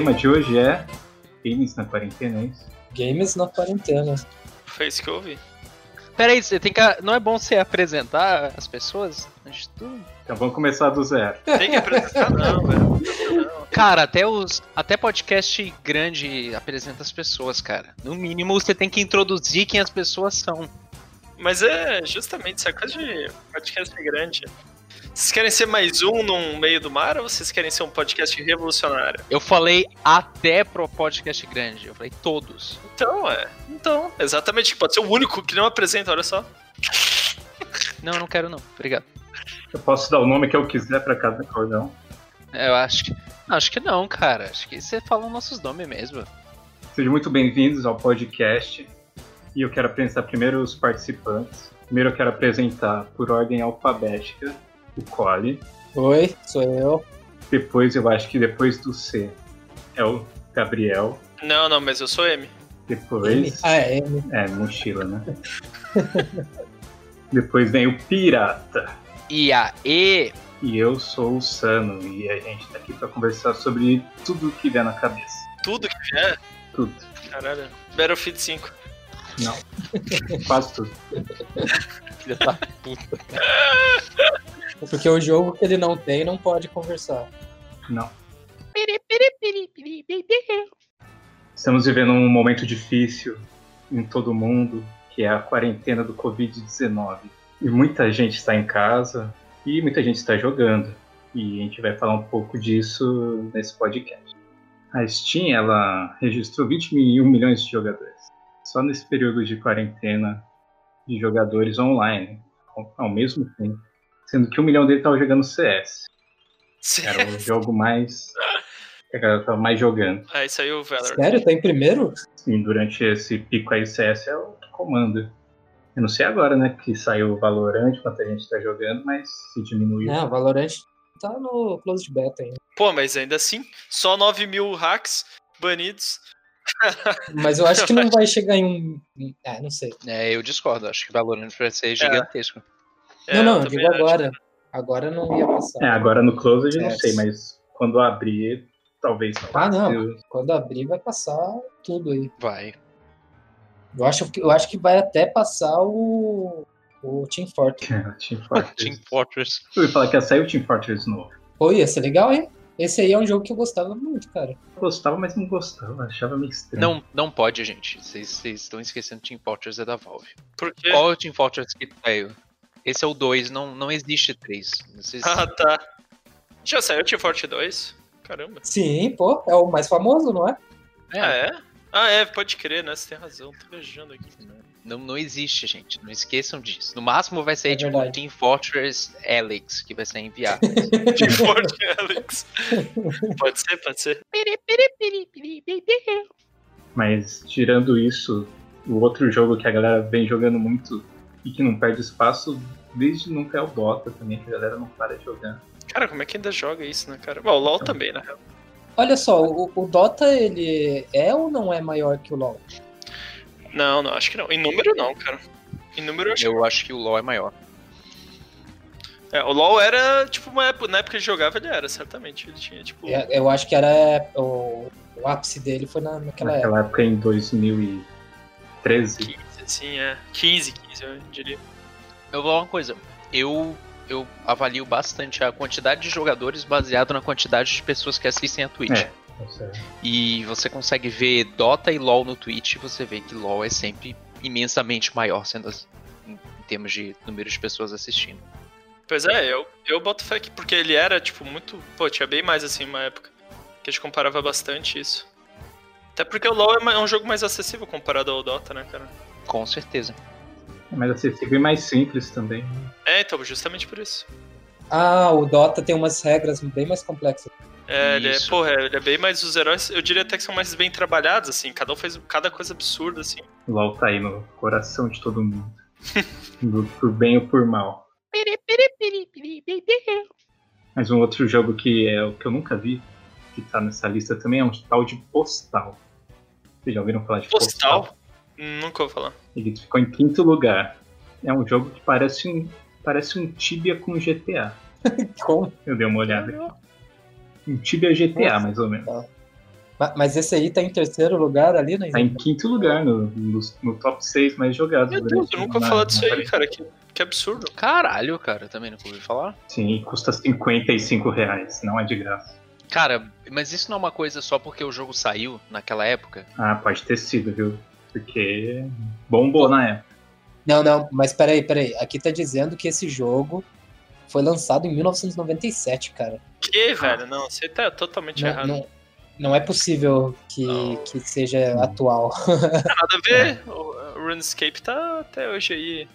tema de hoje é games na quarentena, é isso? Games na quarentena. Foi isso que eu ouvi. Peraí, você tem que. Não é bom você apresentar as pessoas antes de tudo? Então vamos começar do zero. Tem que apresentar, não, velho. Cara, até os. Até podcast grande apresenta as pessoas, cara. No mínimo você tem que introduzir quem as pessoas são. Mas é justamente isso é coisa de podcast grande. Vocês querem ser mais um no meio do mar ou vocês querem ser um podcast revolucionário? Eu falei até pro podcast grande. Eu falei todos. Então, é. Então, exatamente. Pode ser o único que não apresenta, olha só. Não, não quero não. Obrigado. Eu posso dar o nome que eu quiser pra cada cordão. É, Eu acho que. não, Acho que não, cara. Acho que você fala os nossos nomes mesmo. Sejam muito bem-vindos ao podcast. E eu quero apresentar primeiro os participantes. Primeiro eu quero apresentar por ordem alfabética o Cole. Oi, sou eu. Depois eu acho que depois do C é o Gabriel. Não, não, mas eu sou M. Depois. Ah, é M. É, mochila, né? Depois vem o Pirata. E aí, E eu sou o Sano. E a gente tá aqui pra conversar sobre tudo que vier na cabeça. Tudo que vier. Tudo. Caralho. Battlefield 5. Não. Quase tudo. filha da puta. Porque o jogo que ele não tem não pode conversar. Não. Estamos vivendo um momento difícil em todo mundo, que é a quarentena do Covid-19. E muita gente está em casa e muita gente está jogando. E a gente vai falar um pouco disso nesse podcast. A Steam, ela registrou 21 milhões de jogadores. Só nesse período de quarentena de jogadores online, ao mesmo tempo. Sendo que um milhão deles estava jogando CS. Era o jogo mais. que a galera tava mais jogando. Aí saiu o Valor. Sério? Tá em primeiro? E durante esse pico aí, CS é o que comanda. Eu não sei agora, né, que saiu o Valorant, quanto a gente tá jogando, mas se diminuiu. Não, Valorant tá no Closed Beta ainda. Pô, mas ainda assim, só 9 mil hacks banidos. Mas eu acho que não vai chegar em um. Ah, não sei. É, eu discordo. Acho que o Valorant vai ser gigantesco. É, não, não, eu eu também digo acho. agora. Agora não ia passar. É, agora no Close eu não CS. sei, mas quando abrir, talvez. Ah, não. Eu- Quando abrir, vai passar tudo aí. Vai. Eu acho que, eu acho que vai até passar o. O Team Fortress. Team Fortress. Team Fortress. Eu ia falar que ia sair o Team Fortress novo. Pô, ia ser legal, hein? Esse aí é um jogo que eu gostava muito, cara. Eu gostava, mas não gostava. Achava meio estranho. Não, não pode, gente. Vocês vocês estão esquecendo Team Fortress é da Valve. Por quê? Qual é o Team Fortress que saiu? Esse é o 2, não, não existe 3. Vocês... Ah, tá. Já saiu o Team Forte 2? Caramba. Sim, pô, é o mais famoso, não é? É, Ah, é? Ah, é, pode crer, né? Você tem razão. Tô viajando aqui. não, não existe, gente. Não esqueçam disso. No máximo vai sair É tipo verdade. Team Fortress Alex, que vai ser enviado. Team Forte Alex. Pode ser, pode ser. Mas tirando isso, o outro jogo que a galera vem jogando muito e que não perde espaço desde nunca é o Dota também, que a galera não para de jogar. Cara, como é que ainda joga isso, né, cara? Bom, o LoL também, na real. Olha só, o, o Dota, ele é ou não é maior que o LoL? Não, não, acho que não. Em número não, cara. Em número eu acho Eu acho que o LoL é maior. que. É, o LoL era, tipo, uma época, na época que ele jogava, ele era, certamente. Ele tinha, tipo. É, Eu acho que era. O, o ápice dele foi na, naquela época. Naquela época em 2013. 15, assim, é. 15, 15, eu diria. Eu vou falar uma coisa. Eu, eu avalio bastante a quantidade de jogadores baseado na quantidade de pessoas que assistem a Twitch. É. E você consegue ver Dota e LoL no Twitch, você vê que LoL é sempre imensamente maior, sendo as- em, em termos de número de pessoas assistindo. Pois é, eu, eu boto fé aqui, porque ele era, tipo, muito. Pô, tinha bem mais assim uma época. Que a gente comparava bastante isso. Até porque o LoL é é um jogo mais acessível comparado ao Dota, né, cara? Com certeza. É mais acessível e mais simples também. É, então, justamente por isso. Ah, o Dota tem umas regras bem mais complexas. É, ele é, porra, ele é bem mais. Os heróis, eu diria até que são mais bem trabalhados, assim. Cada um faz cada coisa absurda, assim. O LoL tá aí no coração de todo mundo. Do- por bem ou por mal. Mas um outro jogo que é o que eu nunca vi, que tá nessa lista também, é um tal de Postal. Vocês já ouviram falar de Postal? Postal? Nunca vou falar. Ele ficou em quinto lugar. É um jogo que parece um, parece um Tibia com GTA. Como? Eu dei uma olhada aqui. Um Tibia GTA, Nossa. mais ou menos. Ma- Mas esse aí tá em terceiro lugar ali, né? Tá em quinto lugar no, no, no top 6 mais jogados. Meu Deus, eu nunca ouvi falar disso aí, cara. Que, que absurdo. Caralho, cara, também nunca ouvi falar. Sim, custa 55 reais, não é de graça. Cara, mas isso não é uma coisa só porque o jogo saiu naquela época? Ah, pode ter sido, viu? Porque bombou na época. Não, não, mas peraí, peraí. Aqui tá dizendo que esse jogo foi lançado em 1997, cara. Que, velho? Não, você tá totalmente Não, errado. não, não é possível que, Não. que seja atual. Nada a ver. O o RuneScape tá até hoje aí.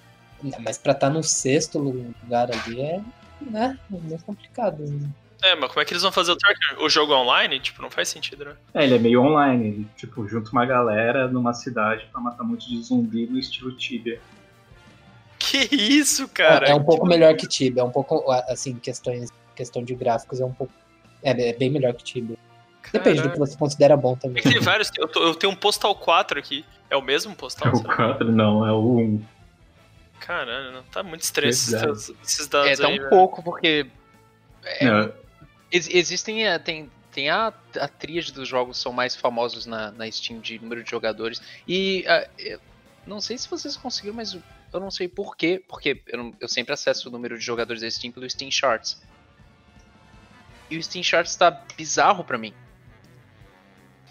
Mas pra estar no sexto lugar ali é, né, é meio complicado. né? É, mas como é que eles vão fazer o tracker? O jogo online? Tipo, não faz sentido, né? É, ele é meio online, ele, tipo, junta uma galera numa cidade pra matar um monte de zumbi no estilo Tibia. Que isso, cara? é, é um pouco melhor que Tibia, é um pouco, assim, questões, questão de gráficos é um pouco, é, é bem melhor que Tibia. Depende do que você considera bom É também. que tem vários. Eu, tô- eu tenho um Postal 4 aqui. É o mesmo É Postal? o será? 4, não, é o 1. Caralho, não tá muito estranho esses, dados É, tá aí, um velho. pouco, porque. é, Não, ex- existem. é, Tem, tem a, a tríade dos jogos que são mais famosos na, na Steam de número de jogadores. E. ah, eu não sei se vocês conseguiram, mas eu não sei porquê. Porque eu, não- eu sempre acesso o número de jogadores da Steam pelo Steam Charts. E o Steam Charts tá bizarro pra mim.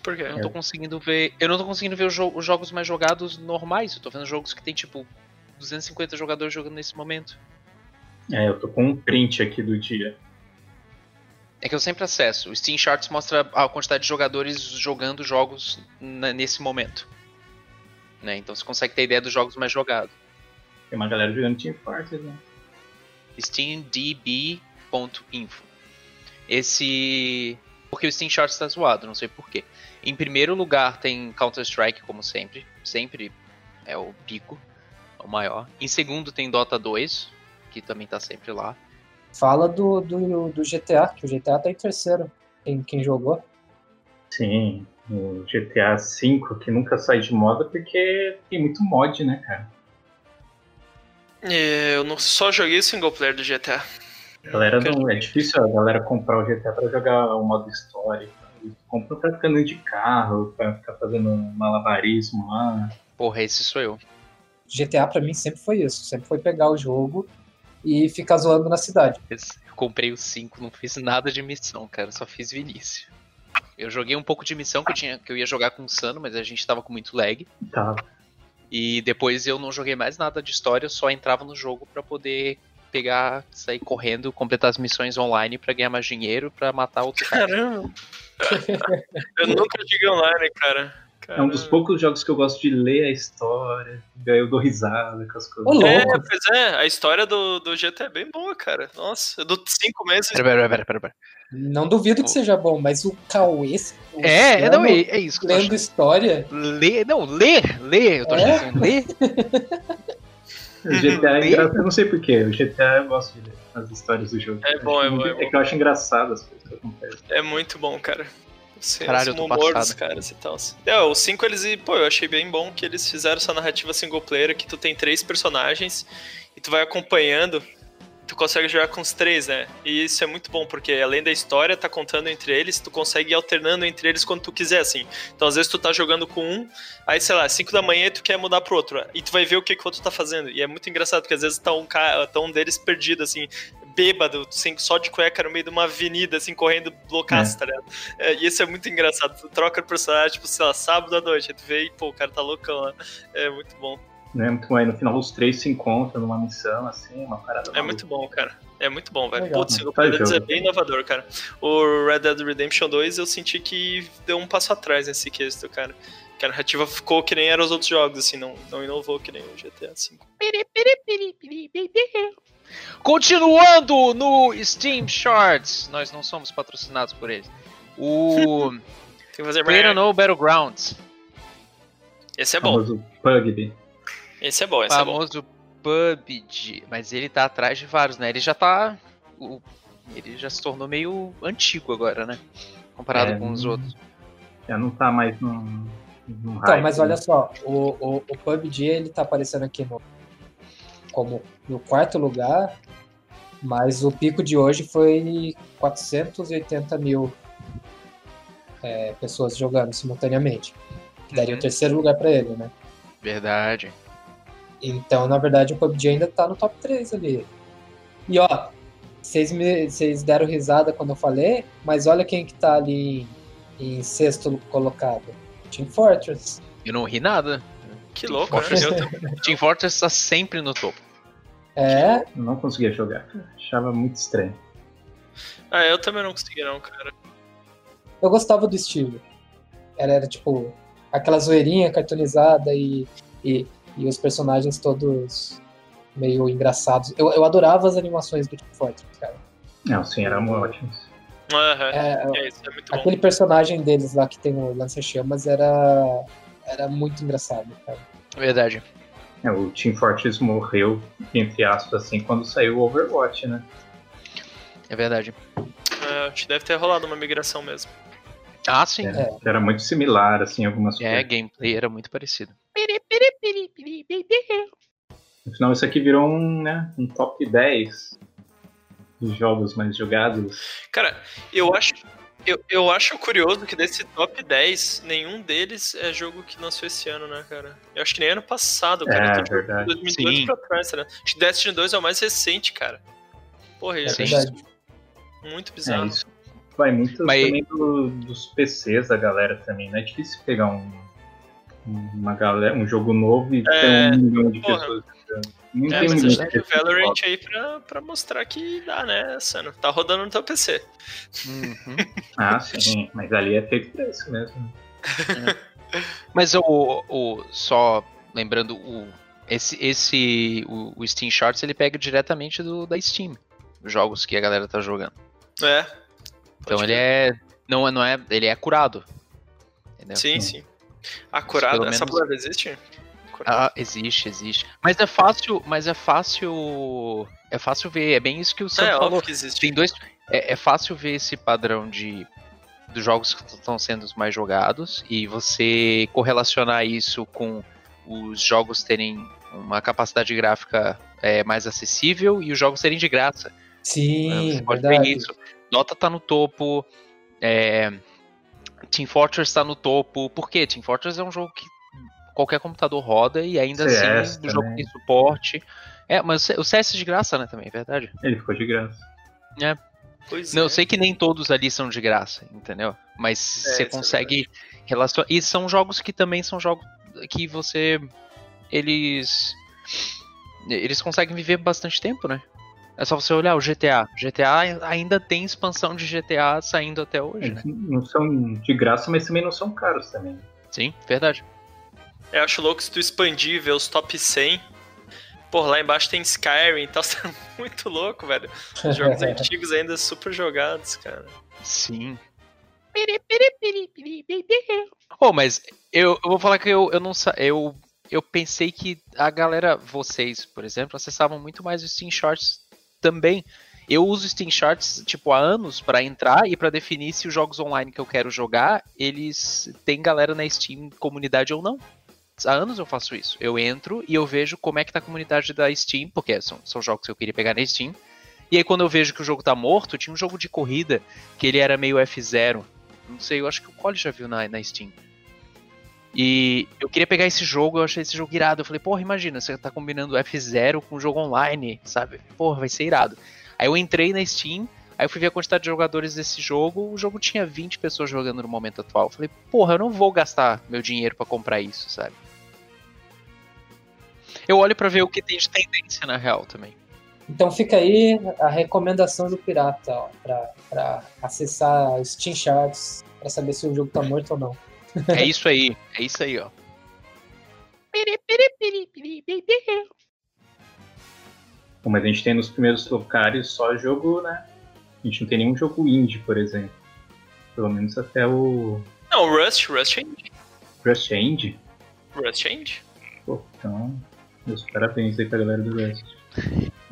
Por quê? Eu não tô conseguindo ver. Eu não tô conseguindo ver os, jo- os jogos mais jogados normais. Eu tô vendo jogos que tem tipo 250 jogadores jogando nesse momento. é, eu tô com um print aqui do dia. É que eu sempre acesso. O Steam Charts mostra a quantidade de jogadores jogando jogos nesse momento. Né? Então você consegue ter ideia dos jogos mais jogados. Tem uma galera jogando Team Fortress, né? SteamDB.info. Esse. Porque o Steam Charts tá zoado, não sei porquê. Em primeiro lugar tem Counter-Strike, como sempre. Sempre é o pico, o maior. Em segundo tem Dota 2, que também tá sempre lá. Fala do, do, do GTA, que o GTA tá em terceiro. Quem, quem jogou? Sim, o GTA V que nunca sai de moda porque tem muito mod, né, cara? É, Eu não só joguei o single player do GTA. Galera não, é difícil a galera comprar o GTA pra jogar o modo história. Eles compram pra ficar andando de carro, pra ficar fazendo malabarismo lá. Porra, esse sou eu. GTA pra mim sempre foi isso. Sempre foi pegar o jogo e ficar zoando na cidade. Eu comprei o 5, não fiz nada de missão, cara. Só fiz Vinícius. Eu joguei um pouco de missão que eu, tinha, que eu ia jogar com o Sano, mas a gente tava com muito lag. Tá. E depois eu não joguei mais nada de história, eu só entrava no jogo pra poder pegar, sair correndo, completar as missões online pra ganhar mais dinheiro, pra matar outros caras. Caramba. eu nunca joguei online, cara. É um dos poucos jogos que eu gosto de ler a história, daí eu dou risada com as coisas. Louco. É, pois é, a história do, do GTA é bem boa, cara. Nossa, eu dou cinco meses. Pera, pera, pera, pera, pera. Não duvido que seja bom, mas o Cauê. o É, é, não, é, é isso que Lendo achando. história. Ler, não, ler, ler, eu tô É? achando ler. O GTA é engraçado, eu não sei porquê, o GTA eu gosto de ler as histórias do jogo. É bom, é bom, é É bom. que eu acho engraçado as coisas que acontecem. É muito bom, cara. Sim, Caralho, o eu tô humor dos caras e tal. É, o 5 eles. e, Pô, eu achei bem bom que eles fizeram essa narrativa single player que tu tem três personagens e tu vai acompanhando. Tu consegue jogar com os três, né? E isso é muito bom, porque além da história tá contando entre eles, tu consegue ir alternando entre eles quando tu quiser, assim. Então, às vezes, tu tá jogando com um, aí, sei lá, 5 da manhã e tu quer mudar pro outro. E tu vai ver o que, que o outro tá fazendo. E é muito engraçado, porque às vezes tá um, cara, tá um deles perdido, assim, bêbado, assim, só de cueca no meio de uma avenida, assim, correndo loucaço, tá ligado? É, e isso é muito engraçado. Tu troca o personagem, tipo, sei lá, sábado à noite, aí tu vê e, pô, o cara tá loucão lá. É muito bom. Né? Muito bom. Aí no final os três se encontram numa missão, assim, uma parada. É muito bom, cara. É muito bom, velho. Legal. Putz, o player deles é bem inovador, cara. O Red Dead Redemption 2 eu senti que deu um passo atrás nesse quesito, cara. Que a narrativa ficou que nem eram os outros jogos, assim, não, não inovou que nem o GTA V. Continuando no Steam Charts, nós não somos patrocinados por eles. O Player. No Battlegrounds, Esse é bom. famoso PUBG. Esse é bom, esse é bom. famoso PUBG, mas ele tá atrás de vários, né? Ele já tá. Ele já se tornou meio antigo agora, né? Comparado É, com os outros. Já não tá mais no. no Então, mas né? olha só, o, o, o PUBG ele tá aparecendo aqui no, como no quarto lugar, mas o pico de hoje foi 480 mil é, pessoas jogando simultaneamente. Que daria Uhum. o terceiro lugar pra ele, né? Verdade. Então, na verdade, o PUBG ainda tá no top 3 ali. E ó, vocês me- vocês deram risada quando eu falei, mas olha quem que tá ali em, em sexto colocado. Team Fortress. Eu não ri nada. Que Team louco, né? Fortress. Team Fortress tá sempre no topo. É, Eu não conseguia jogar. Achava muito estranho. Ah, eu também não consegui não, cara. eu gostava do estilo. Era, era tipo aquela zoeirinha cartoonizada e, e, e os personagens todos meio engraçados. Eu, eu adorava as animações do Team Fortress, cara. Não, sim, eram ótimos. Aham, É, é isso, é muito bom. aquele personagem deles lá que tem o lança-chamas era, era muito engraçado, cara. Verdade. É, o Team Fortress morreu, entre aspas, assim, quando saiu o Overwatch, né? É verdade. É, acho que deve ter rolado uma migração mesmo. Ah, sim. É, Era muito similar, assim, algumas É, coisas. gameplay era muito parecido. No final, isso aqui virou um, né, um top 10 dos jogos mais jogados. Cara, eu acho. Eu, eu acho curioso que desse top 10, nenhum deles é jogo que lançou esse ano, né, cara? Eu acho que nem ano passado, cara. É, Eu tô de verdade. 2018 Sim. pra trás, né? Acho que Destiny 2 é o mais recente, cara. Porra, eu É acho verdade. isso muito É, bizarro. isso vai muito Mas- também do- dos PCs da galera também. Não é difícil pegar um, uma galera, um jogo novo e É, ter um milhão de porra. pessoas. Não É, tem mas a gente o pessoas que Valorant aí pra, pra mostrar que dá, né, Sano? Tá rodando no teu PC. Uhum. Ah, sim, mas ali é feito pra isso mesmo. Mas o, o só lembrando o esse esse o, o Steam Charts ele pega diretamente do da Steam, os jogos que a galera tá jogando. É. Então ele é não é não é ele é curado. Entendeu? Sim, sim. A curada, pelo essa palavra existe? Ah, existe, existe. Mas é fácil, mas é fácil é fácil ver, é bem isso que o Sam é, falou. que existe. Tem dois. É, é fácil ver esse padrão de dos jogos que estão sendo os mais jogados e você correlacionar isso com os jogos terem uma capacidade gráfica é, mais acessível e os jogos serem de graça. Sim, você pode verdade. ver isso. Dota tá no topo. é, Team Fortress tá no topo. Por quê? Team Fortress é um jogo que qualquer computador roda e ainda CS assim o jogo tem suporte. É, mas o CS é de graça, né, também, é verdade. Ele ficou de graça. Pois Não, é. eu sei que nem todos ali são de graça, entendeu? Mas É, você é consegue relacionar. E são jogos que também são jogos que você. Eles. Eles conseguem viver bastante tempo, né? É só você olhar o GTA. GTA ainda tem expansão de GTA saindo até hoje, né? Não são de graça, mas também não são caros também. Sim, verdade. Eu acho louco se tu expandir e ver os top 100. Pô, lá embaixo tem Skyrim e tal, tá muito louco, velho. Os jogos antigos ainda super jogados, cara. Sim. Oh, mas eu, eu vou falar que eu, eu não sa- eu eu pensei que a galera, vocês, por exemplo, acessavam muito mais o Steam Charts também. Eu uso Steam Charts tipo há anos pra entrar e pra definir se os jogos online que eu quero jogar, eles têm galera na Steam comunidade ou não. Há anos eu faço isso. Eu entro e eu vejo como é que tá a comunidade da Steam, porque são, são jogos que eu queria pegar na Steam. E aí quando eu vejo que o jogo tá morto, tinha um jogo de corrida que ele era meio F0. Não sei, eu acho que o Cole já viu na, na Steam. E eu queria pegar esse jogo, eu achei esse jogo irado. Eu falei, porra, imagina, você tá combinando F0 com jogo online, sabe? Porra, vai ser irado. Aí eu entrei na Steam, aí eu fui ver a quantidade de jogadores desse jogo, o jogo tinha 20 pessoas jogando no momento atual. Eu falei, porra, eu não vou gastar meu dinheiro pra comprar isso, sabe? Eu olho pra ver o que tem de tendência na real também. Então fica aí a recomendação do pirata, ó, pra, pra acessar os Steam Charts pra saber se o jogo tá morto ou não. É isso aí, é isso aí, ó. Bom, mas a gente tem nos primeiros lugares só jogo, né? A gente não tem nenhum jogo indie, por exemplo. Pelo menos até o Não, Rust, Rust é indie. Rust é indie. Rust é indie. Pô, então, meus parabéns aí pra galera do Rust.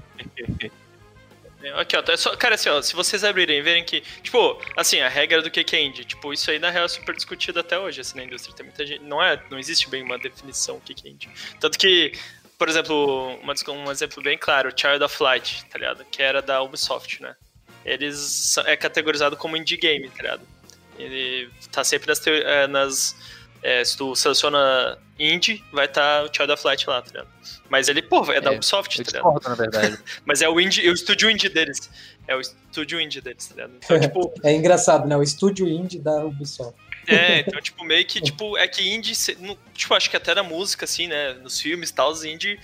Aqui, ó, tá só, cara, assim, ó, se vocês abrirem e verem que, tipo, assim, a regra do que é indie, tipo, isso aí na real é super discutido até hoje, assim, na indústria. Tem muita gente, não é, não existe bem uma definição do que é indie. Tanto que, por exemplo, uma, um exemplo bem claro, Child of Light, tá ligado? Que era da Ubisoft, né? Eles são- é categorizado como indie game, tá ligado? Ele tá sempre nas. é, nas é, se tu seleciona indie, vai estar o Child of Light lá, tá ligado? Mas ele, pô, é da É, Ubisoft, tá ligado? discordo, na verdade. Mas é o indie, é o estúdio indie deles. É o estúdio indie deles, tá ligado? Então, tipo, É engraçado, né? O estúdio indie da Ubisoft. é, então, tipo, meio que, tipo, é que indie, tipo, acho que até na música, assim, né, nos filmes e tal, os indie,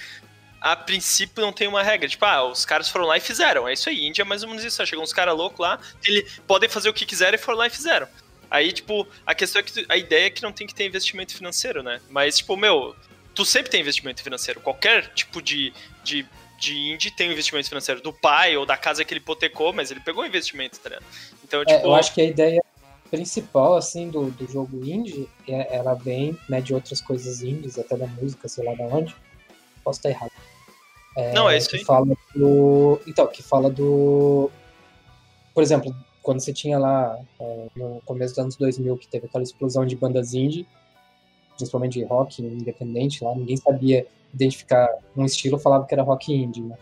a princípio não tem uma regra. Tipo, ah, os caras foram lá e fizeram. É isso aí, indie é mais ou menos isso. Chegam uns caras loucos lá, ele, podem fazer o que quiserem e foram lá e fizeram. Aí, tipo, a questão é que a ideia é que não tem que ter investimento financeiro, né? Mas, tipo, meu, tu sempre tem investimento financeiro. Qualquer tipo de, de, de indie tem um investimento financeiro. Do pai ou da casa que ele hipotecou, mas ele pegou investimento, tá ligado? Então, É, tipo. eu acho que a ideia principal, assim, do, do jogo indie, é- ela vem, né, de outras coisas indies, até da música, sei lá de onde. Posso estar errado. Não, é isso que aí. fala do. Então, que fala do. Por exemplo, quando você tinha lá é, no começo dos anos 2000, que teve aquela explosão de bandas indie, principalmente de rock independente lá, ninguém sabia identificar um estilo, falava que era rock indie, né?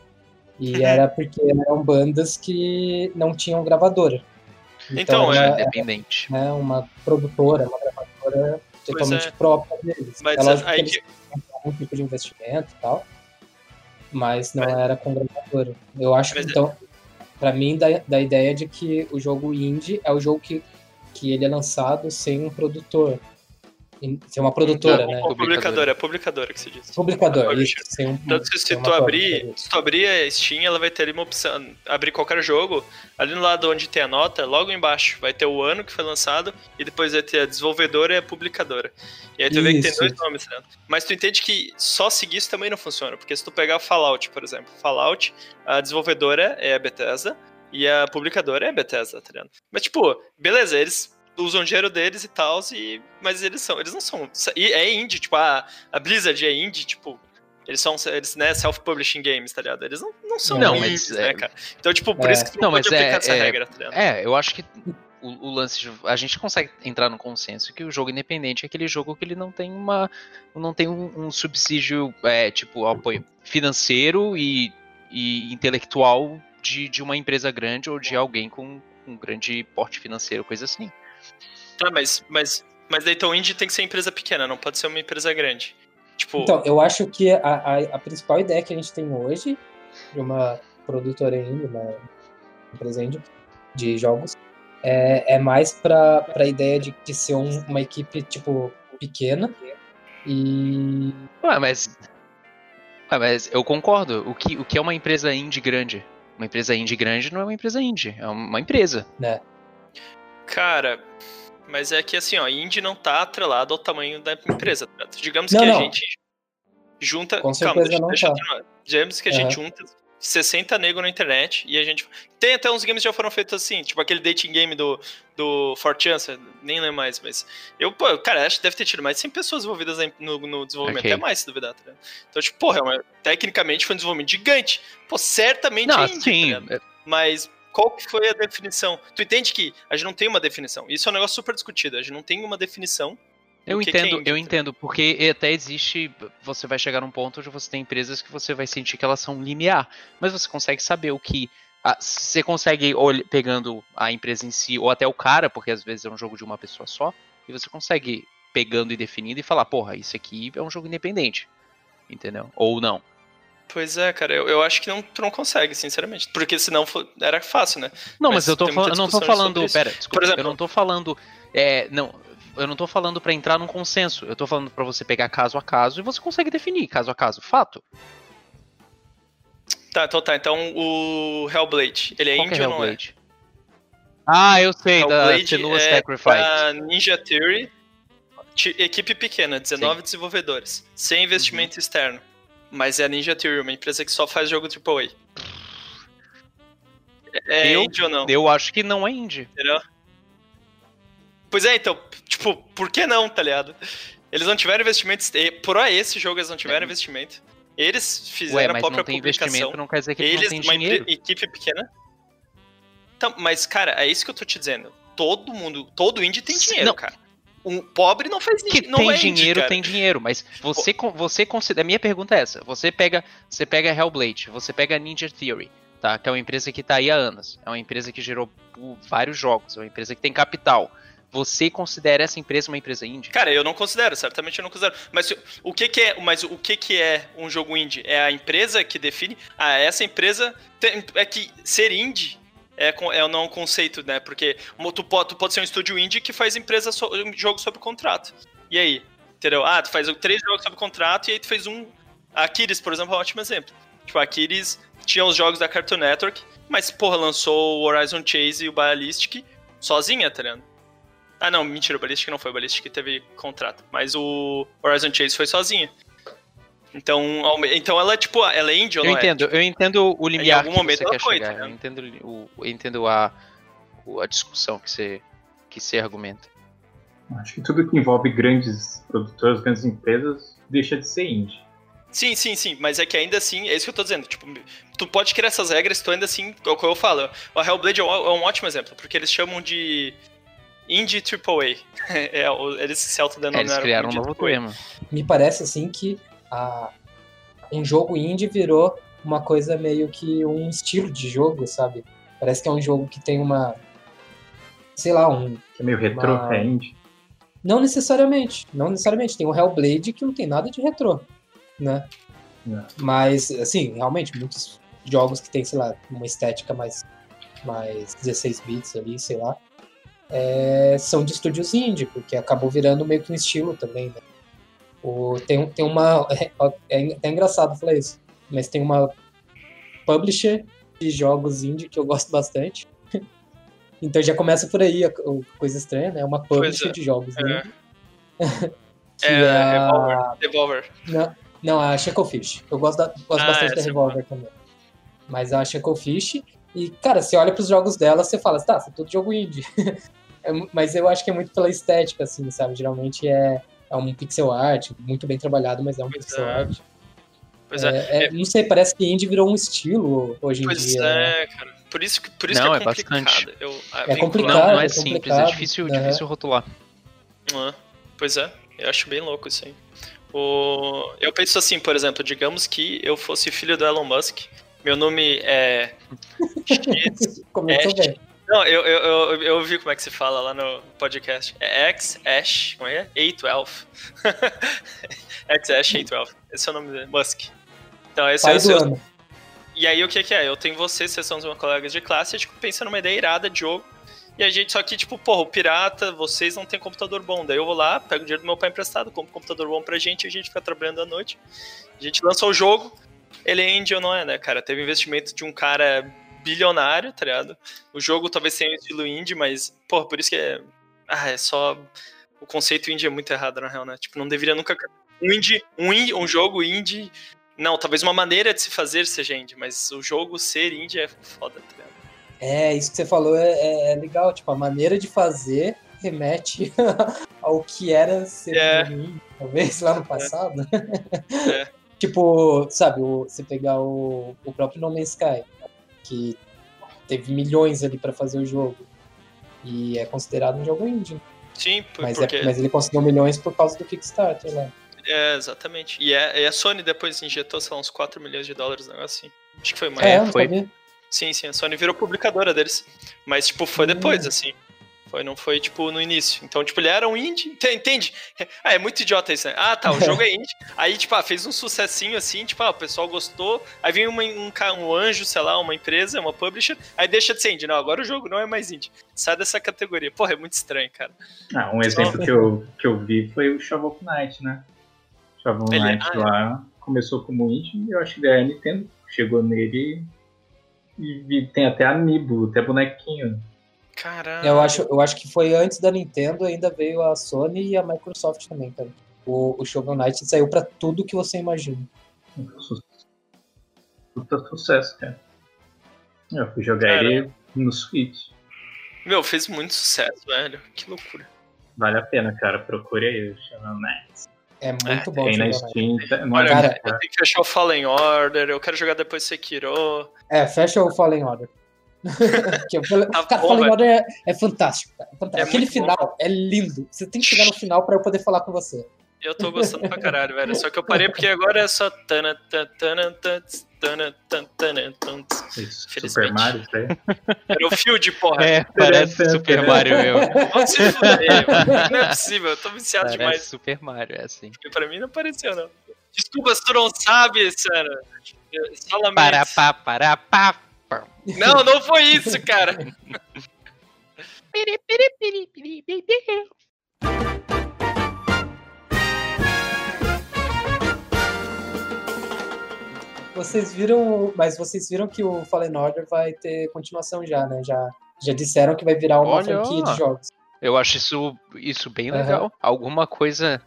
E Uhum. era porque eram bandas que não tinham gravadora. Então, era, é- Independente. né, uma produtora, uma gravadora totalmente é. própria deles. Mas é lógico aí que eles que- algum tipo de investimento e tal, mas não Mas- era com gravadora. Eu acho que, Mas- é então, pra mim, da, da ideia de que o jogo indie é o jogo que, que ele é lançado sem um produtor. Sem uma produtora, Não, né? Publicadora, é publicadora que se diz. Publicador, Publisher. isso. Sem um, Tanto que se sem tu abrir, se tu abrir a Steam, ela vai ter ali uma opção, abrir qualquer jogo, ali no lado onde tem a nota, logo embaixo vai ter o ano que foi lançado e depois vai ter a desenvolvedora e a publicadora. E aí tu vê que tem Isso. dois nomes, né? Mas tu entende que só seguir isso também não funciona, porque se tu pegar Fallout, por exemplo, Fallout, a desenvolvedora é a Bethesda e a publicadora é a Bethesda, tá ligado? Mas tipo, beleza, eles usam dinheiro deles e tal, e... mas eles são, eles não são, e é indie, tipo, a, a Blizzard é indie, tipo, eles são, eles, né, self-publishing games, tá ligado? Eles não, não são Não, indies, mas, né, é- cara? Então, tipo, por É. isso que tu Não, pode é- aplicar essa é- regra, tá ligado? É, eu acho que o, o lance de, a gente consegue entrar no consenso que o jogo independente é aquele jogo que ele não tem uma não tem um, um subsídio é, tipo apoio financeiro e, e intelectual de, de uma empresa grande ou de alguém com um grande porte financeiro, coisa assim. Tá, mas, mas, mas daí então indie tem que ser empresa pequena, não pode ser uma empresa grande. Tipo, Então, eu acho que a, a, a principal ideia que a gente tem hoje de uma produtora indie, uma empresa indie de jogos, é, é mais para a ideia de, de ser um- uma equipe, tipo, pequena e... Ué, mas Ué, mas eu concordo. O que, o que é uma empresa indie grande? Uma empresa indie grande não é uma empresa indie, é uma empresa. né? Cara, mas é que assim, ó, indie não tá atrelado ao tamanho da empresa. tá ligado? Digamos Não, que a não. gente junta. Com calma, deixa, não deixa tá. Digamos que a gente junta 60 nego na internet e a gente. Tem até uns games que já foram feitos assim, tipo aquele dating game do, do Fortune, nem lembro mais, mas. Eu, pô, cara, acho que deve ter tido mais de 100 pessoas envolvidas no, no desenvolvimento, Ok. até mais, se duvidar, tá ligado? Então, tipo, porra, é uma- tecnicamente foi um desenvolvimento gigante. Pô, certamente Não, é indie, tá sim. ligado? Mas qual que foi a definição? Tu entende que a gente não tem uma definição. Isso é um negócio super discutido. A gente não tem uma definição. Eu é entendo, indie, eu entendo, porque até existe. Você vai chegar num ponto onde você tem empresas que você vai sentir que elas são linear. Mas você consegue saber o que. você consegue, pegando a empresa em si, ou até o cara, porque às vezes é um jogo de uma pessoa só, e você consegue pegando e definindo e falar, porra, isso aqui é um jogo independente. Entendeu? Ou não. Pois é, cara, eu, eu acho que não, tu não consegue, sinceramente. Porque senão era fácil, né? Não, Mas mas, eu tô falando, eu não tô falando, pera, desculpa, exemplo- eu não tô falando, é, não, eu não tô falando pra entrar num consenso. Eu tô falando pra você pegar caso a caso e você consegue definir caso a caso, fato. Tá, então tá. Então o Hellblade, ele é Qual que indie é ou não é? Ah, eu sei, da Hellblade Senua é Sacrifice. da Ninja Theory, equipe pequena, 19 desenvolvedores, sem investimento Uhum. externo. Mas é a Ninja Theory, uma empresa que só faz jogo AAA. É Eu- indie ou não? Eu acho que não é indie. Entendeu? Pois é, então, tipo, por que não, tá ligado? Eles não tiveram investimento. Por esse jogo eles não tiveram É. investimento. Eles Ué, fizeram a mas própria não tem publicação. investimento, não quer dizer que eles, Eles, não uma têm empre- dinheiro. equipe pequena. Então, mas, cara, é isso que eu tô te dizendo. Todo mundo, todo indie tem dinheiro, não. cara. Um pobre não faz Que não tem é dinheiro, tem dinheiro, mas você, con- você considera. A minha pergunta é essa: você pega, você pega Hellblade, você pega Ninja Theory, tá? Que é uma empresa que tá aí há anos. É uma empresa que gerou uh, vários jogos, é uma empresa que tem capital. você considera essa empresa uma empresa indie? Cara, eu não considero, certamente eu não considero. Mas o que, que é, mas o que, que é um jogo indie? É a empresa que define. Ah, essa empresa tem, é que ser indie é, é não um conceito, né? Porque tu pode, tu pode ser um estúdio indie que faz empresa so, um jogo sob contrato. E aí? Entendeu? Ah, tu faz três jogos sob contrato e aí tu fez um. A Aquiles, por exemplo, é um ótimo exemplo. Tipo, a Aquiles tinha os jogos da Cartoon Network, mas, porra, lançou o Horizon Chase e o Ballistic sozinha, tá ligado? Ah, não, mentira, o Ballistic não foi, o Ballistic teve contrato. Mas o Horizon Chase foi sozinha. Então, então ela é tipo, ela é indie ou eu não é? entendo, é? Eu entendo o limiar em algum momento que você quer foi, chegar. Tá eu entendo, o, eu entendo a, a discussão que você, que você argumenta. Acho que tudo que envolve grandes produtoras, grandes empresas, deixa de ser indie. Sim, sim, sim, mas é que ainda assim, é isso que eu tô dizendo. Tipo, tu pode criar essas regras, tu ainda assim, é o que eu falo. O Hellblade é um ótimo exemplo, porque eles chamam de Indie AAA. é, eles se autodenominaram. É, eles criaram um novo termo. Me parece assim que a, um jogo indie virou uma coisa meio que um estilo de jogo, sabe? Parece que é um jogo que tem uma. Sei lá, um. É meio retrô, uma... é indie? Não necessariamente. Não necessariamente. Tem o Hellblade que não tem nada de retrô, né? É. Mas, assim, realmente, muitos jogos que tem, sei lá, uma estética mais, mais 16 bits ali, sei lá, é, são de estúdios indie, porque acabou virando meio que um estilo também, né? O, tem, tem uma. É, é, é engraçado falar isso, mas tem uma publisher de jogos indie que eu gosto bastante. então já começa por aí a, a coisa estranha, né? É uma publisher é. de jogos é. indie. é, é a... Revolver. Revolver. Não, não, a Shacklefish. Eu gosto, da, gosto ah, bastante da Revolver também. Mas a Shacklefish. E, cara, você olha pros jogos dela, você fala, tá, é tudo jogo indie. É mas eu acho que é muito pela estética, assim, sabe? Geralmente é, é um pixel art, muito bem trabalhado, mas é um pois pixel é. art. Pois é, é, é, Não sei, parece que indie virou um estilo hoje em pois dia. Pois né? é, cara. Por isso, que, por isso não, que é, é complicado. bastante. Eu, é complicado. Não, não é, é simples, é difícil, Uhum. difícil rotular. Ah, pois é, eu acho bem louco isso aí. O... Eu penso assim, por exemplo, digamos que eu fosse filho do Elon Musk, meu nome é X, Começou bem. Não, eu, eu, eu, eu vi como é que se fala lá no podcast. É X, Ash, como é? A12. X, Ash, A12. Esse é o nome dele, Musk. Então, esse é Pai o do seu. ano. E aí, o que que é? Eu tenho vocês, vocês são os meus colegas de classe, a gente pensa numa ideia irada de jogo. E a gente, só que, tipo, porra, o pirata, vocês não tem computador bom. Daí eu vou lá, pego o dinheiro do meu pai emprestado, compro um computador bom pra gente, e a gente fica trabalhando à noite. A gente lança o jogo, ele é indie ou não é, né, cara? Teve investimento de um cara bilionário, tá ligado? O jogo talvez tenha um estilo indie, mas, porra, por isso que é. Ah, é só. O conceito indie é muito errado, na real, né? Tipo, não deveria nunca. Um indie, um, indie, um jogo indie. Não, talvez uma maneira de se fazer seja indie, mas o jogo ser indie é foda, tá ligado? É, isso que você falou é, é- é legal. Tipo, a maneira de fazer remete ao que era ser É. indie, talvez lá no passado. É. tipo, sabe, o- você pegar o, o próprio No Man's Sky, que teve milhões ali pra fazer o jogo. E é considerado um jogo indie. Sim, por- Mas, porque. é, mas ele conseguiu milhões por causa do Kickstarter lá. É, exatamente. E, é, e a Sony depois injetou, sei lá, uns 4 milhões de dólares, um negócio assim. Acho que foi mais. É, foi. Sim, sim, a Sony virou publicadora deles. Mas, tipo, foi Hum. depois, assim. Foi, não foi, tipo, no início. Então, tipo, ele era um indie. ente- Entende? Ah, é muito idiota isso, né? Ah, tá, o jogo é indie. Aí, tipo, ah, fez um sucessinho assim, tipo, ah, o pessoal gostou. Aí vem uma- um, um anjo, sei lá, uma empresa, uma publisher. Aí deixa de ser indie. Não, agora o jogo não é mais indie. Sai dessa categoria. Porra, é muito estranho, cara. Ah, um exemplo que eu, que eu vi foi o Shovel Knight, né? Shovel Ele- Knight ah, é. lá começou como indie e eu acho que a Nintendo chegou nele e vi- tem até amiibo, até bonequinho. Caralho. Eu acho, eu acho que foi antes da Nintendo, ainda veio a Sony e a Microsoft também, cara. O, o Shovel Knight saiu pra tudo que você imagina. Puta sucesso, cara. Eu fui jogar Cara. ele no Switch. Meu, fez muito sucesso, velho. Que loucura. Vale a pena, cara. Procure aí o Shovel Knight. É muito É, bom. Tem na. Steam. tá- Olha, cara, Eu tenho que fechar o Fallen Order, eu quero jogar depois Sekiro. É, fecha o Fallen Order. Que eu falei- Tá cara, bom, Fallen. Order é, é fantástico, cara. é fantástico. É Aquele final é lindo. Você tem que chegar no final pra eu poder falar com você. Eu tô gostando pra caralho, velho. Só que eu parei porque agora é só. tana, tana, tana, tana, tana, tana. Super Mario, isso aí. Era o Field, porra. É, parece Super Mario mesmo. Vamos se fuder. Não é possível, eu tô viciado Parece demais. Super Mario, é assim. Porque pra mim não apareceu, não. Desculpa se tu não sabe. Solamente. Para, pá, para, pá. Não, não foi isso, cara. Vocês viram, mas vocês viram que o Fallen Order vai ter continuação já, né? Já, já disseram que vai virar uma Olha, franquia de jogos. Eu acho isso, isso bem Aham. legal. Alguma coisa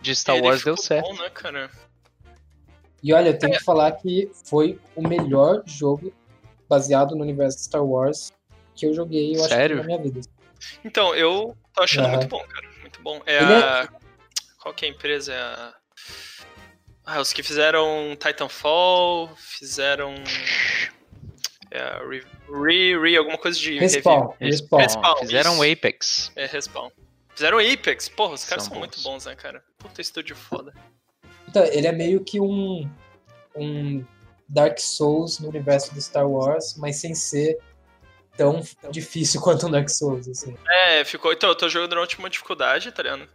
de Star Ele Wars deu certo. Bom, né, cara? E olha, eu tenho que falar que foi o melhor jogo baseado no universo de Star Wars que eu joguei, eu acho, Sério? que na minha vida. Então, eu tô achando Aham. muito bom, cara. Muito bom. É Ele a. Qual que é a empresa? É a. Ah, os que fizeram Titanfall, fizeram. É a Re, Re, Re alguma coisa de. Respawn, review. Respawn. Respawn, Fizeram isso. Apex. É, Respawn. Fizeram Apex. Porra, os caras São são, muito bons. bons, né, cara? Puta estúdio foda. Então, ele é meio que um, um Dark Souls no universo de Star Wars, mas sem ser tão difícil quanto um Dark Souls, assim. É, ficou. Então, eu tô jogando na última dificuldade, tá ligado?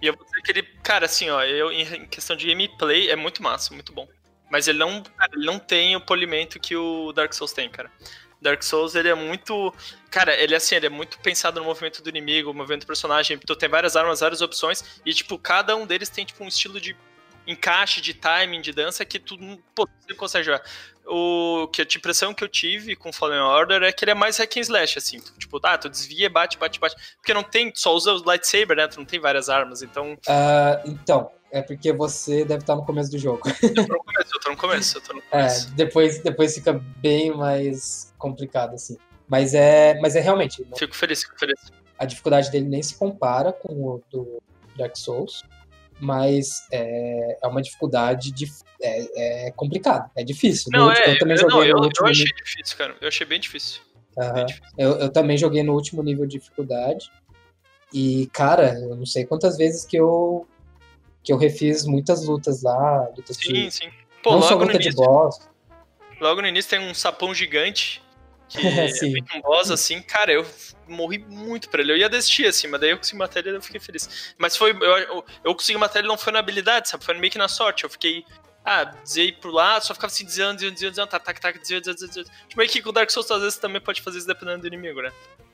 E eu vou dizer que ele. Cara, assim, ó, eu, em questão de gameplay, é muito massa, muito bom. Mas ele não, cara, ele não tem o polimento que o Dark Souls tem, cara. Dark Souls, ele é muito. Cara, ele é assim, ele é muito pensado no movimento do inimigo, o movimento do personagem. Tu tem várias armas, várias opções. E, tipo, cada um deles tem, tipo, um estilo de encaixe, de timing, de dança que tu não pô, você consegue jogar. O que a impressão que eu tive com Fallen Order é que ele é mais hack and slash, assim. Tipo, ah, tu desvia, bate, bate, bate. Porque não tem, só usa o lightsaber, né? Tu não tem várias armas, então. Ah, então, é porque você deve estar no começo do jogo. Eu tô no começo, eu tô no começo, eu tô no É, começo. depois, depois fica bem mais complicado, assim. Mas é, mas é realmente, Fico feliz, fico feliz. a dificuldade dele nem se compara com o do Dark Souls, mas é, é uma dificuldade de, é, é complicado, é difícil. Não, último- é, eu também eu, joguei não, eu, no eu último achei nível. difícil, cara. Eu achei bem difícil. Aham. Bem difícil. Eu, eu também joguei no último nível de dificuldade. E, cara, eu não sei quantas vezes que eu que eu refiz muitas lutas lá, lutas Sim, de, sim. Pô, não só luta de boss. logo no início tem um sapão gigante. Que é meio que um boss, assim, cara, eu morri muito pra ele. Eu ia desistir, assim, mas daí eu consegui matar ele e eu fiquei feliz. Mas foi. Eu, eu, eu consegui matar ele não foi na habilidade, sabe? Foi meio que na sorte. Eu fiquei. Ah, desviei pro lado, só ficava assim, desviando, desviando, desviando, desviando, tac, tac, desviando, desviando, desviando. Tipo, meio que com o Dark Souls, às vezes, também pode fazer isso dependendo do inimigo, né?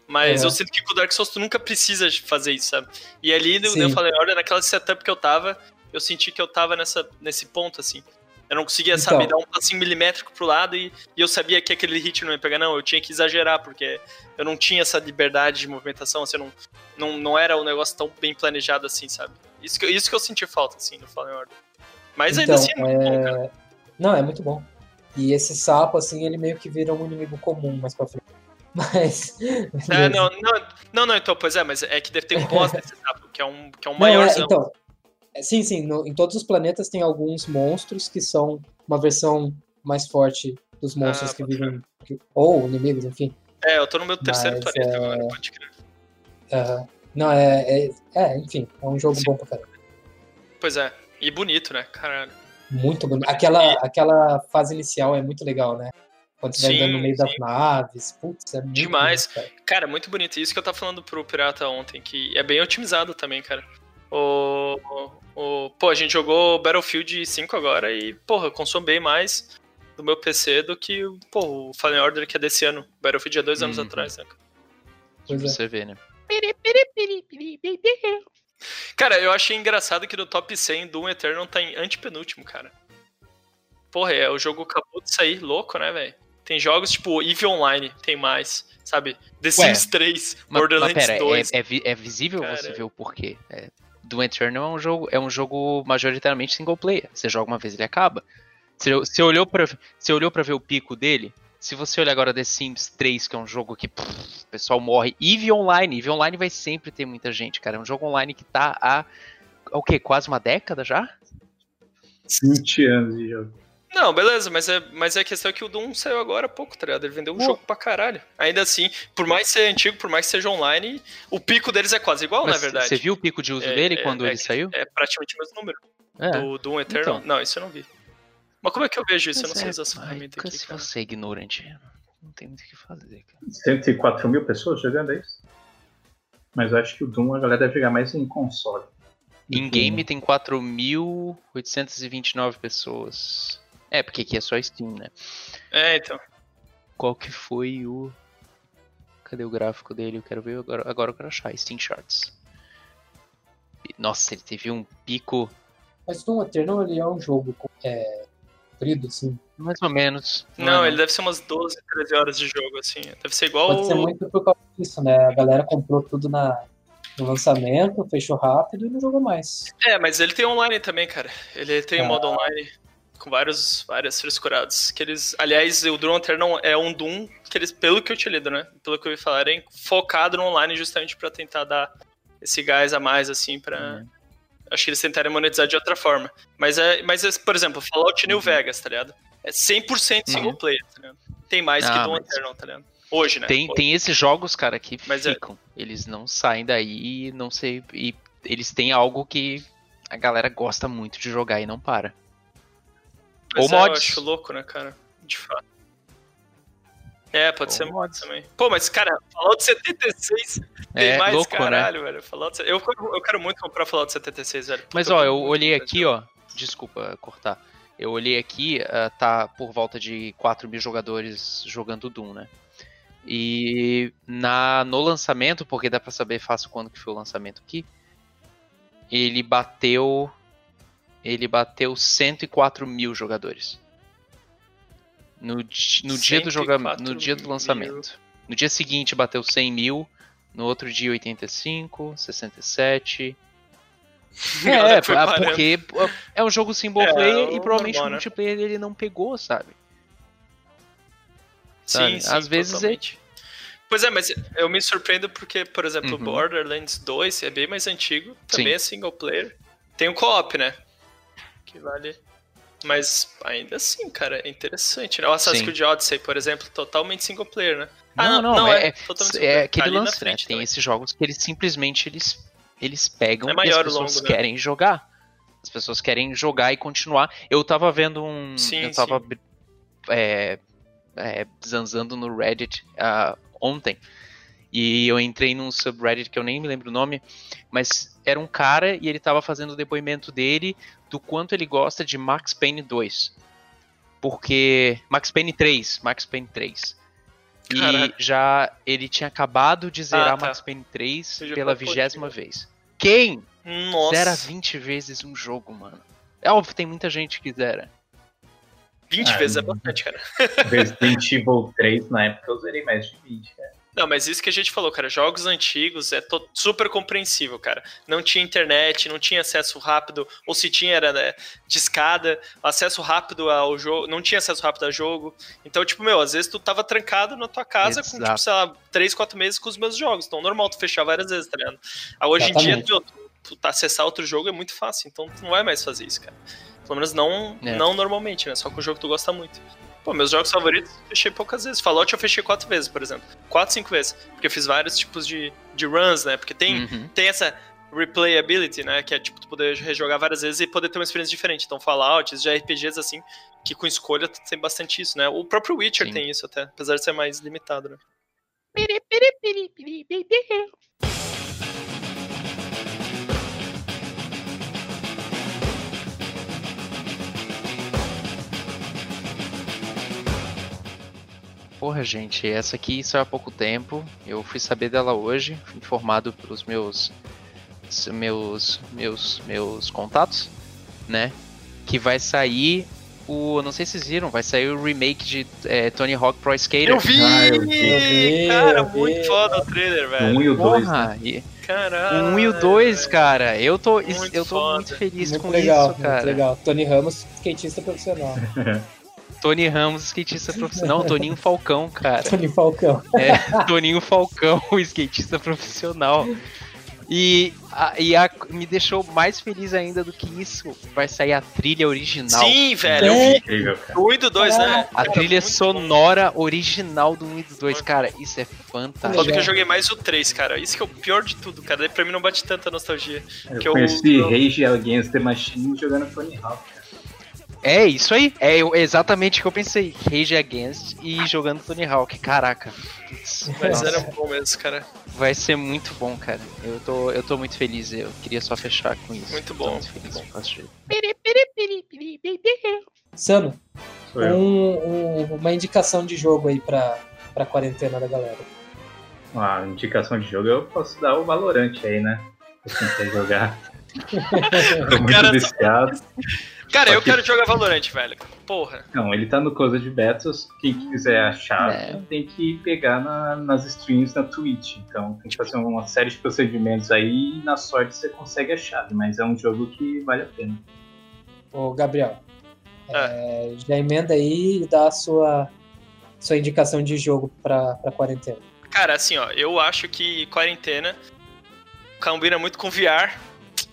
Mas É. eu sinto que com o Dark Souls tu nunca precisa fazer isso, sabe? E ali, Sim. eu falei, olha, naquela setup que eu tava, eu senti que eu tava nessa, nesse ponto, assim. Eu não conseguia, Então. sabe, dar um passinho milimétrico pro lado e, e eu sabia que aquele hit não ia pegar, não. Eu tinha que exagerar, porque eu não tinha essa liberdade de movimentação, assim, não, não, não era um negócio tão bem planejado assim, sabe? Isso que, eu- isso que eu senti falta, assim, no Fallen Order. Mas ainda Então, assim é muito bom, cara. Não, é muito bom. E esse sapo, assim, ele meio que vira um inimigo comum mais pra frente. Mas. É, não, não, não, não, então, pois é, mas é que deve ter um boss nesse sapo, que é um, que é um Não, é, então, é, sim, sim. no- em todos os planetas tem alguns monstros que são uma versão mais forte dos monstros Ah, que vivem. que- ou inimigos, enfim. É, eu tô no meu terceiro Mas, planeta é, agora, pode crer. Não, é, é, é, enfim, é um jogo Sim. bom pra caramba. Pois é, e bonito, né, caralho. Muito bonito. Aquela, aquela fase inicial é muito legal, né? Quando você vai Sim, andando no meio das sim. naves. Putz, é muito Demais. bonito, cara. Cara, muito bonito. Isso que eu tava falando pro Pirata ontem, que é bem otimizado também, cara. O, o, pô, a gente jogou Battlefield 5 agora e, porra, consome bem mais do meu PC do que pô, o Fallen Order que é desse ano. Battlefield é dois anos Uhum. atrás, né? Pois Pra é. você ver, né? Cara, eu achei engraçado que no top 100 Doom Eternal tá em antepenúltimo, cara. Porra, é, o jogo acabou de sair, louco, né, velho? Tem jogos tipo Eve Online, tem mais, sabe? The Sims 3, Mas, mas Borderlands pera, é, 2. é, vi- é visível Cara. você ver o porquê. É, Doom Eternal é um jogo, é um jogo majoritariamente single player. Você joga uma vez ele acaba. Você, olhou pra, você olhou pra ver o pico dele? Se você olhar agora The Sims 3, que é um jogo que pff, o pessoal morre, Eve Online, Eve Online vai sempre ter muita gente, cara. É um jogo online que tá há o quê? Quase uma década já? 20 anos de jogo. Não, beleza, mas é, mas é a questão é que o Doom saiu agora há pouco, tá ligado? Ele vendeu um Pô. jogo pra caralho. Ainda assim, por mais ser antigo, por mais que seja online, o pico deles é quase igual, Mas na verdade. Você viu o pico de uso É- dele é- quando é ele saiu? É praticamente o mesmo número. É. Do Doom Eternal. Então. Não, isso eu não vi. Mas como é que eu vejo isso? Eu não sei Mas usar é, essa ferramenta aqui, Se cara. você é ignorante, não tem muito o que fazer, cara. 104 mil pessoas jogando é isso? Mas eu acho que o Doom a galera deve jogar mais em console. Em game tem 4.829 pessoas. É, porque aqui é só Steam, né? É, então. Qual que foi o. Cadê o gráfico dele? Eu quero ver agora. Agora eu quero achar. Steam Charts. Nossa, ele teve um pico Mas Doom Eternal ele é um jogo é, comprido, assim. mais ou menos. Não, é ele deve ser umas 12, 13 horas de jogo, assim. Deve ser igual. Pode ser o- muito por causa disso, né? A galera comprou tudo na, no lançamento, fechou rápido e não jogou mais. É, mas ele tem online também, cara. Ele tem um Ah. modo online com vários, várias frescuradas. Que eles, aliás, o Doom Eternal é um Doom que eles, pelo que eu te lido, né? Pelo que eu ouvi falarem, focado no online justamente pra tentar dar esse gás a mais, assim, pra. Uhum. Acho que eles tentarem monetizar de outra forma. Mas, é, mas é, por exemplo, Fallout New Uhum. Vegas, tá ligado? É 100% single Uhum. player, tá ligado? Tem mais que Ah, Doom mas- Eternal, tá ligado? Hoje, né? Tem, Hoje. tem esses jogos, cara, que Mas é- ficam. Eles não saem daí e não sei. E eles têm algo que a galera gosta muito de jogar e não para. Mas Ou é, mods. Eu acho louco, né, cara? De fato. É, pode Ou ser mods também. Pô, mas, cara, Fallout 76 tem É mais, louco, né? caralho, velho. Fallout... Eu, quero- eu quero muito comprar Fallout 76, velho. Puta, Mas ó, eu olhei comprar aqui, ó. Desculpa cortar. Eu olhei aqui, ah, tá por volta de 4 mil jogadores jogando Doom, né? E na, no lançamento, porque dá pra saber fácil quando que foi o lançamento aqui, ele bateu. Ele bateu 104 mil jogadores. No, no dia do jogamento. No 104 dia do mil. lançamento. No dia seguinte bateu 100 mil. No outro dia 85, 67. A galera É, parando. porque é um jogo single É, player e provavelmente o né? multiplayer dele não pegou, sabe? sabe? Sim, sim, Às vezes é- totalmente. Pois é, mas eu me surpreendo porque, por exemplo, o Uhum. Borderlands 2 é bem mais antigo, também Sim. é single player. Tem o co-op, né? Que vale. Mas ainda assim, cara, é interessante. né? O Assassin's. Creed Odyssey, por exemplo, totalmente single player, né? Não, não, é, totalmente single é player. aquele lance, né? frente Tem também. esses jogos que eles simplesmente eles, eles pegam É e as pessoas longo, né? querem jogar. As pessoas querem jogar e continuar. Eu tava vendo um. Sim, eu tava sim. é, é, zanzando no Reddit ah, ontem. E eu entrei num subreddit que eu nem me lembro o nome, mas era um cara e ele tava fazendo o depoimento dele do quanto ele gosta de Max Payne 2. Porque. Max Payne 3. Max Payne 3. E Caraca. já ele tinha acabado de zerar Ah, tá. Max Payne 3 Eu já pela vigésima pô, vez. Quem Nossa, zera 20 vezes um jogo, mano? É óbvio, tem muita gente que zera. 20 Ah, vezes é bastante, cara. Resident Evil 3, na época, eu zerei mais de 20, cara. Não, mas isso que a gente falou, cara, jogos antigos é super compreensível, cara. Não tinha internet, não tinha acesso rápido, ou se tinha era né, de escada, acesso rápido ao jogo, não tinha acesso rápido ao jogo. Então, tipo, meu, às vezes tu tava trancado na tua casa com, tipo, Exato. sei lá, 3, 4 meses com os meus jogos. Então, normal tu fechar várias vezes, tá ligado? Ah, Hoje em dia, Exatamente. meu, tu, tu tá acessar outro jogo é muito fácil, então tu não vai mais fazer isso, cara. Pelo menos não, É. não normalmente, né? Só com o jogo que tu gosta muito. Pô, meus jogos favoritos eu fechei poucas vezes. Fallout eu fechei quatro vezes, por exemplo. Quatro, cinco vezes. Porque eu fiz vários tipos de, de runs, né? Porque tem, Uhum. tem essa replayability, né? Que é tipo, tu poder rejogar várias vezes e poder ter uma experiência diferente. Então, Fallout, já RPGs assim, que com escolha tu tem bastante isso, né? O próprio Witcher Sim. tem isso até, apesar de ser mais limitado, né? Porra, gente, essa aqui saiu há pouco tempo. Eu fui saber dela hoje, fui informado pelos meus meus meus meus contatos, né? Que vai sair o, não sei se vocês viram, vai sair o remake de é, Tony Hawk Pro Skater. Eu vi! Ah, eu vi, eu vi, cara, eu vi. muito foda o trailer, velho. 1 e o 2, né? Porra, e- Caralho. 1 e o 2, velho. cara. Eu tô, Muito eu tô foda. muito feliz Muito com legal, isso, cara. muito legal. Tony Ramos, skatista profissional. Tony Ramos, skatista profissional. Toninho Falcão, cara. Tony Falcão. É, Toninho Falcão, o skatista profissional. E, a, e a- me deixou mais feliz ainda do que isso. Vai sair a trilha original. Sim, velho, eu É. vi. Incrível, cara. Do 1 e do 2, né? A Cara, trilha sonora original do 1 e do 2. Cara, isso é Foda fantástico. que eu joguei mais o 3, cara. Isso que é o pior de tudo, cara. Daí pra mim não bate tanta nostalgia. Eu Que conheci eu- Rage Against the Machine jogando Tony Hawk. É isso aí. É exatamente o que eu pensei. Rage Against e jogando Tony Hawk. Caraca. Mas nossa, era bom mesmo, cara. Vai ser muito bom, cara. Eu tô, eu tô muito feliz. Eu queria só fechar com isso. Muito Tô bom, muito feliz muito. Sano, um- um- uma indicação de jogo aí pra, pra quarentena da galera. Uma indicação de jogo eu posso dar o Valorant aí, né? Pra quem quer jogar. Tô muito cara só- eu que- quero jogar Valorant, velho. Porra. Não, ele tá no Coisa de Betas. Quem quiser achar, É. tem que pegar na- nas streams na Twitch. Então tem que fazer uma série de procedimentos aí e na sorte você consegue a chave. Mas é um jogo que vale a pena. Ô, Gabriel, é, já emenda aí e dá a sua, sua indicação de jogo pra, pra quarentena. Cara, assim, ó, eu acho que quarentena combina muito com VR.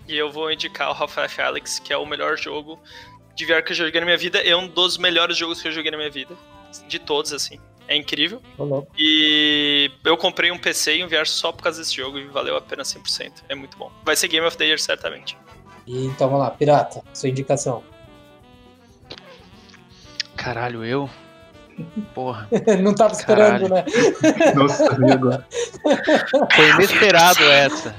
E eu vou indicar o Half-Life Alyx, que é o melhor jogo de VR que eu joguei na minha vida. É um dos melhores jogos que eu joguei na minha vida. De todos, assim. É incrível. Louco. E eu comprei um PC e um VR só por causa desse jogo e valeu a pena 100%. É muito bom. Vai ser Game of the Year, certamente. E, então vamos lá, Pirata, sua indicação. Caralho, eu? Porra. Não tava esperando, Caralho. né? Nossa, agora. Foi inesperado essa.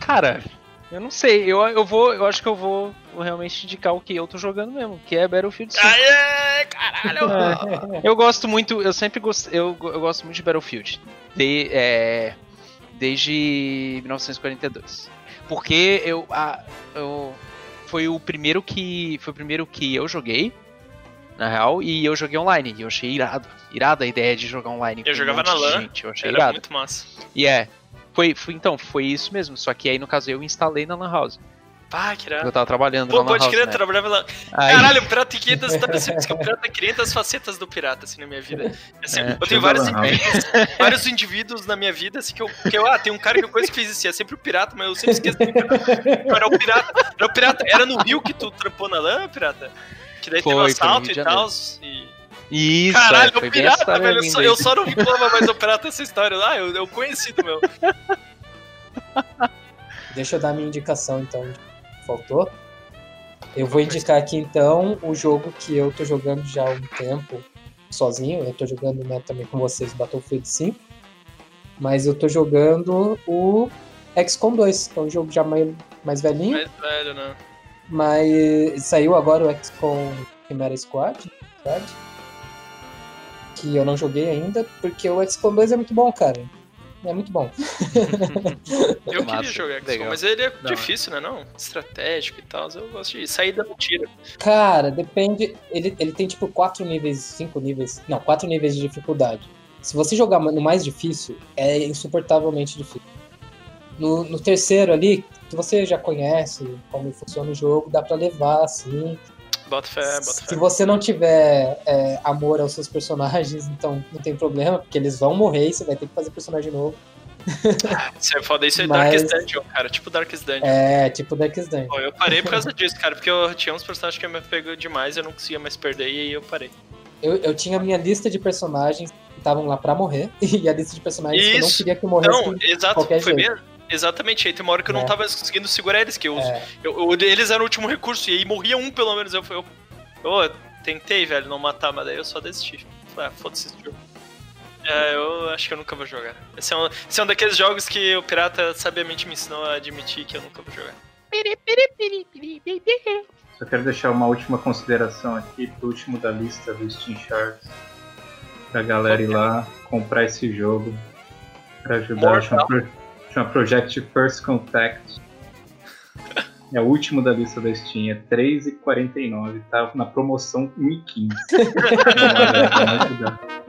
Cara, eu não sei. Eu, eu vou. Eu acho que eu vou, realmente indicar o que eu tô jogando mesmo, que é Battlefield 5. Aê, caralho! Eu gosto muito, eu sempre gosto, eu, eu gosto muito de Battlefield. De, é, desde 1942. Porque eu, a, eu foi o primeiro que foi o primeiro que eu joguei na real e eu joguei online e eu achei irado. Irada a ideia de jogar online. com um jogava monte na LAN, Gente, eu achei Era irado. muito massa. E é, foi, foi então, foi isso mesmo, só que aí no caso eu instalei na LAN house. Pá, que irado. Eu tava trabalhando Pô, na LAN pode house. crer, né? trabalhava lá. Aí- Caralho, o pirata tem 500, tá pensando pirata tem 500 facetas do pirata, assim, na minha vida. Assim, É, eu tenho vários indivíduos, vários indivíduos na minha vida, assim, que eu, que eu, ah, tem um cara que eu conheço que fez isso, é sempre o pirata, mas eu sempre esqueço do pirata. Era o pirata, era o pirata, era no Rio que tu trampou na lã, pirata? Que daí teve um Foi, foi no assalto e tal, e... Isso, Caralho, é, foi o pirata, velho, eu só, eu só não reclamo mais do pirata essa história. Ah, eu, eu conheci do meu. Deixa eu dar minha indicação, então. Faltou? Eu vou indicar aqui, então, o jogo que eu tô jogando já há um tempo sozinho. Eu tô jogando né, também com vocês Battlefield 5. Mas eu tô jogando o XCOM 2, que é um jogo já mais, mais velhinho. Mas, velho, não. Mas saiu agora o XCOM Chimera Squad, sabe? Que eu não joguei ainda, porque o XCOM 2 é muito bom, cara. É muito bom. Eu Massa, queria jogar XCOM, legal. mas ele é Da difícil, né, não? Estratégico e tal, eu gosto de sair dando tiro. Cara, depende. Ele, ele tem tipo quatro níveis, cinco níveis. Não, quatro níveis de dificuldade. Se você jogar no mais difícil, é insuportavelmente difícil. No, no terceiro ali, que você já conhece como funciona o jogo, dá pra levar, assim. Bota fé, bota Se fé. você não tiver é, amor aos seus personagens, então não tem problema, porque eles vão morrer e você vai ter que fazer personagem novo. Isso é foda, isso é Mas- Darkest Dungeon, cara, tipo Darkest Dungeon. É, tipo Darkest Dungeon. Pô, eu parei por causa disso, cara, porque eu tinha uns personagens que me pegou demais, eu não conseguia mais perder e aí eu parei. Eu, eu tinha a minha lista de personagens que estavam lá pra morrer, e a lista de personagens que eu não Isso. queria que morressem. Então, exato, foi jeito. bem. Exatamente, aí tem uma hora que eu não É. tava conseguindo segurar eles, que eu, É, eu- eu- eles eram o último recurso, e aí morria um pelo menos. Eu, eu, eu, eu tentei, velho, não matar, mas daí eu só desisti. Falei, ah, foda-se esse jogo. É, eu acho que eu nunca vou jogar. Esse é, um, esse é um daqueles jogos que o Pirata sabiamente me ensinou a admitir que eu nunca vou jogar. Só quero deixar uma última consideração aqui pro último da lista do Steam Charts. Pra galera ir lá comprar esse jogo. Pra ajudar. Mortal. Chama, Pro- chama Project First Contact. É o último da lista da Steam, é 3,49. Tá na promoção 1,15.